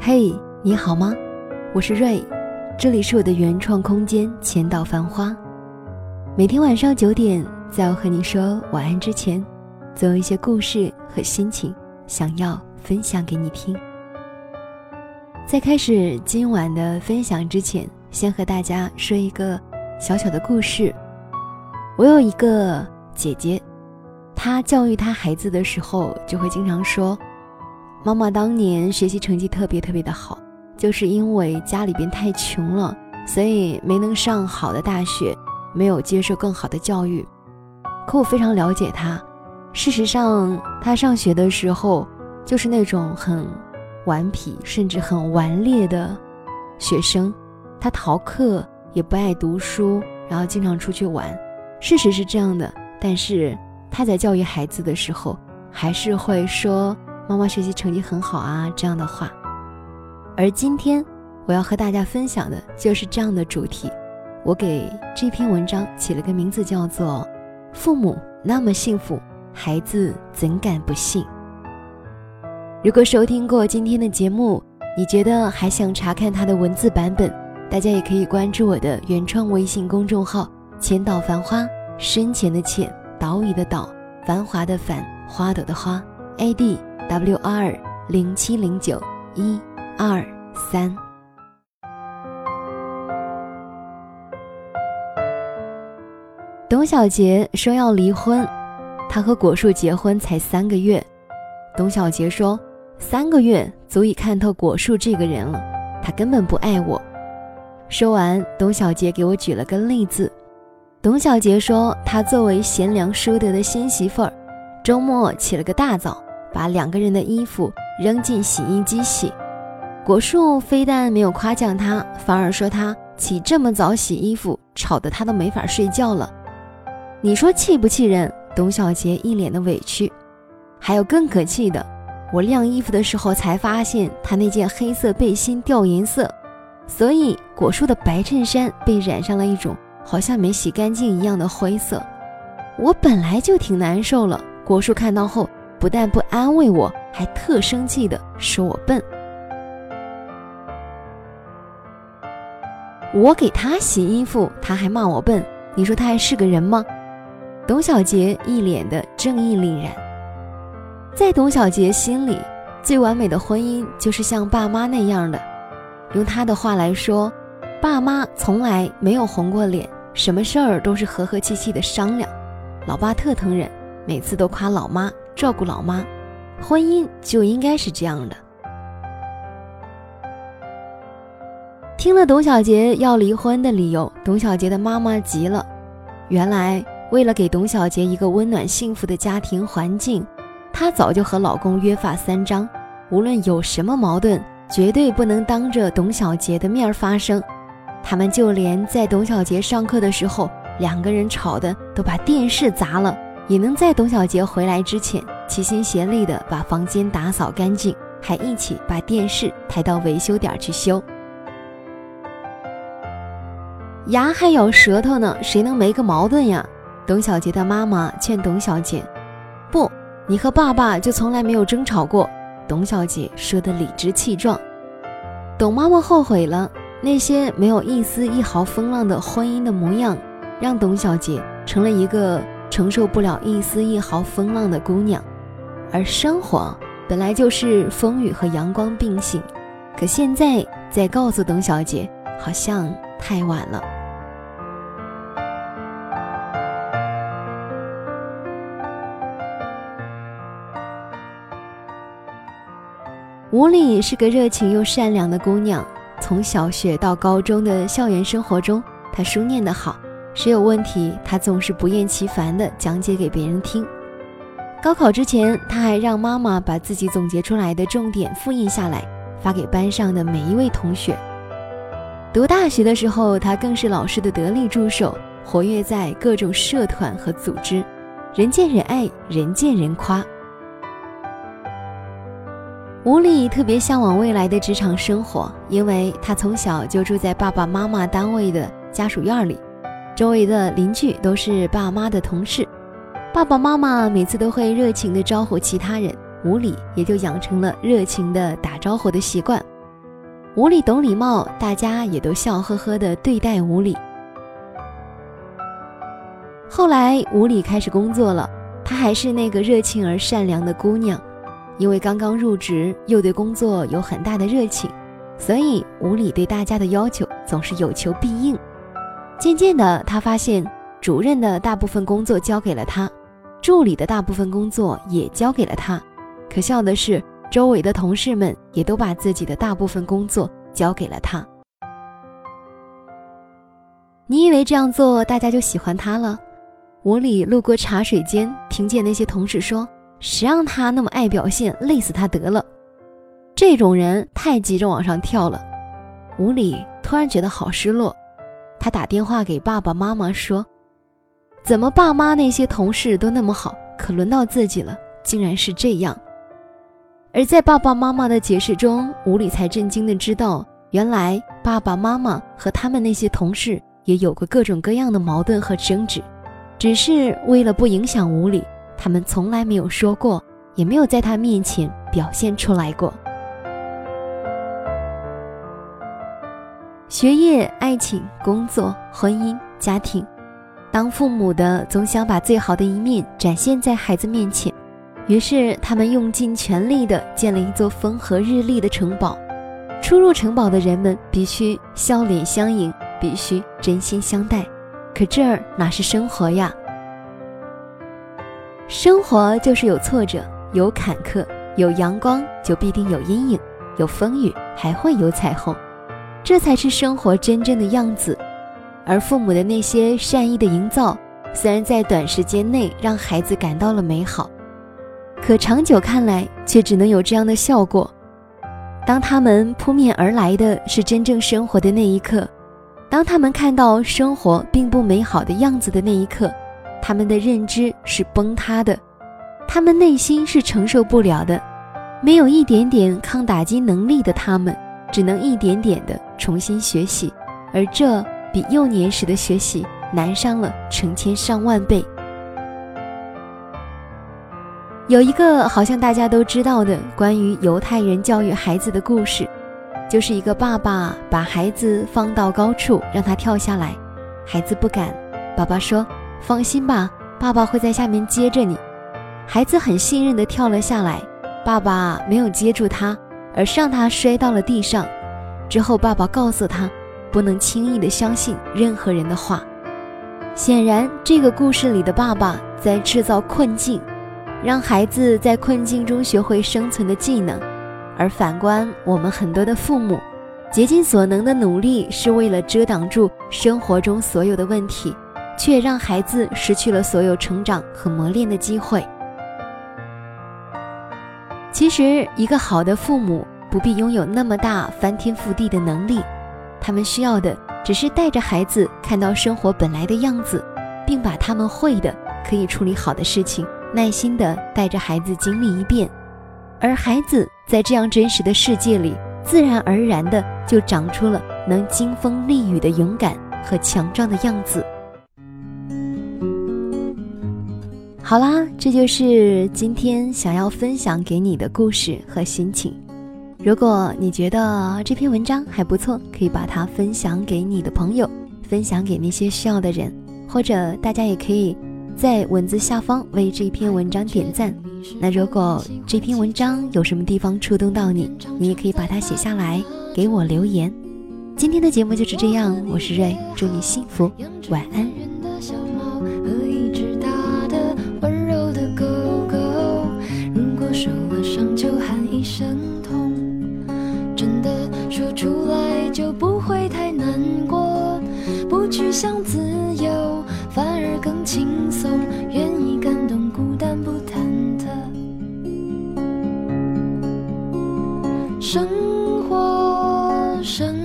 嘿，你好吗？我是瑞，这里是我的原创空间千岛繁花。每天晚上九点，在我和你说晚安之前，总有一些故事和心情想要分享给你听。在开始今晚的分享之前，先和大家说一个小小的故事。我有一个姐姐，她教育她孩子的时候，就会经常说。妈妈当年学习成绩特别特别的好，就是因为家里边太穷了，所以没能上好的大学，没有接受更好的教育。可我非常了解他，事实上，他上学的时候就是那种很顽皮，甚至很顽劣的学生。他逃课，也不爱读书，然后经常出去玩。事实是这样的，但是他在教育孩子的时候，还是会说。妈妈学习成绩很好啊，这样的话。而今天我要和大家分享的就是这样的主题。我给这篇文章起了个名字，叫做《父母那么幸福，孩子怎敢不信》。如果收听过今天的节目，你觉得还想查看它的文字版本，大家也可以关注我的原创微信公众号“浅岛繁花”，深浅的浅，岛屿的岛，繁华的繁，花朵的花，AD。Wr 零七零九一二三。董小杰说要离婚，他和果树结婚才三个月。董小杰说，三个月足以看透果树这个人了，他根本不爱我。说完，董小杰给我举了个例子。董小杰说，他作为贤良淑德的新媳妇儿，周末起了个大早。把两个人的衣服扔进洗衣机洗，果树非但没有夸奖他，反而说他起这么早洗衣服，吵得他都没法睡觉了。你说气不气人？董小杰一脸的委屈。还有更可气的，我晾衣服的时候才发现他那件黑色背心掉颜色，所以果树的白衬衫被染上了一种好像没洗干净一样的灰色。我本来就挺难受了，果树看到后。不但不安慰我，还特生气的说我笨。我给他洗衣服，他还骂我笨。你说他还是个人吗？董小杰一脸的正义凛然。在董小杰心里，最完美的婚姻就是像爸妈那样的。用他的话来说，爸妈从来没有红过脸，什么事儿都是和和气气的商量。老爸特疼人，每次都夸老妈。照顾老妈，婚姻就应该是这样的。听了董小杰要离婚的理由，董小杰的妈妈急了。原来，为了给董小杰一个温暖幸福的家庭环境，她早就和老公约法三章：无论有什么矛盾，绝对不能当着董小杰的面发生。他们就连在董小杰上课的时候，两个人吵的都把电视砸了。也能在董小杰回来之前齐心协力地把房间打扫干净，还一起把电视抬到维修点去修。牙还咬舌头呢，谁能没个矛盾呀？董小杰的妈妈劝董小杰：“不，你和爸爸就从来没有争吵过。”董小杰说的理直气壮。董妈妈后悔了，那些没有一丝一毫风浪的婚姻的模样，让董小杰成了一个。承受不了一丝一毫风浪的姑娘，而生活本来就是风雨和阳光并行。可现在再告诉董小姐，好像太晚了。吴丽是个热情又善良的姑娘，从小学到高中的校园生活中，她书念得好。谁有问题，他总是不厌其烦地讲解给别人听。高考之前，他还让妈妈把自己总结出来的重点复印下来，发给班上的每一位同学。读大学的时候，他更是老师的得力助手，活跃在各种社团和组织，人见人爱，人见人夸。吴丽特别向往未来的职场生活，因为她从小就住在爸爸妈妈单位的家属院里。周围的邻居都是爸妈的同事，爸爸妈妈每次都会热情地招呼其他人，吴里也就养成了热情的打招呼的习惯。无理懂礼貌，大家也都笑呵呵地对待无理。后来无理开始工作了，她还是那个热情而善良的姑娘，因为刚刚入职，又对工作有很大的热情，所以无理对大家的要求总是有求必应。渐渐的，他发现主任的大部分工作交给了他，助理的大部分工作也交给了他。可笑的是，周围的同事们也都把自己的大部分工作交给了他。你以为这样做大家就喜欢他了？吴理路过茶水间，听见那些同事说：“谁让他那么爱表现，累死他得了。”这种人太急着往上跳了。吴理突然觉得好失落。他打电话给爸爸妈妈说：“怎么爸妈那些同事都那么好，可轮到自己了，竟然是这样。”而在爸爸妈妈的解释中，吴理才震惊的知道，原来爸爸妈妈和他们那些同事也有过各种各样的矛盾和争执，只是为了不影响吴理，他们从来没有说过，也没有在他面前表现出来过。学业、爱情、工作、婚姻、家庭，当父母的总想把最好的一面展现在孩子面前，于是他们用尽全力地建了一座风和日丽的城堡。出入城堡的人们必须笑脸相迎，必须真心相待。可这儿哪是生活呀？生活就是有挫折，有坎坷，有阳光就必定有阴影，有风雨还会有彩虹。这才是生活真正的样子，而父母的那些善意的营造，虽然在短时间内让孩子感到了美好，可长久看来却只能有这样的效果。当他们扑面而来的是真正生活的那一刻，当他们看到生活并不美好的样子的那一刻，他们的认知是崩塌的，他们内心是承受不了的，没有一点点抗打击能力的他们。只能一点点的重新学习，而这比幼年时的学习难上了成千上万倍。有一个好像大家都知道的关于犹太人教育孩子的故事，就是一个爸爸把孩子放到高处让他跳下来，孩子不敢，爸爸说：“放心吧，爸爸会在下面接着你。”孩子很信任的跳了下来，爸爸没有接住他。而是让他摔到了地上，之后爸爸告诉他，不能轻易的相信任何人的话。显然，这个故事里的爸爸在制造困境，让孩子在困境中学会生存的技能；而反观我们很多的父母，竭尽所能的努力是为了遮挡住生活中所有的问题，却让孩子失去了所有成长和磨练的机会。其实，一个好的父母不必拥有那么大翻天覆地的能力，他们需要的只是带着孩子看到生活本来的样子，并把他们会的、可以处理好的事情，耐心的带着孩子经历一遍。而孩子在这样真实的世界里，自然而然的就长出了能经风历雨的勇敢和强壮的样子。好啦，这就是今天想要分享给你的故事和心情。如果你觉得这篇文章还不错，可以把它分享给你的朋友，分享给那些需要的人，或者大家也可以在文字下方为这篇文章点赞。那如果这篇文章有什么地方触动到你，你也可以把它写下来给我留言。今天的节目就是这样，我是瑞，祝你幸福，晚安。出来就不会太难过不去想自由反而更轻松愿意感动孤单不忐忑。生活生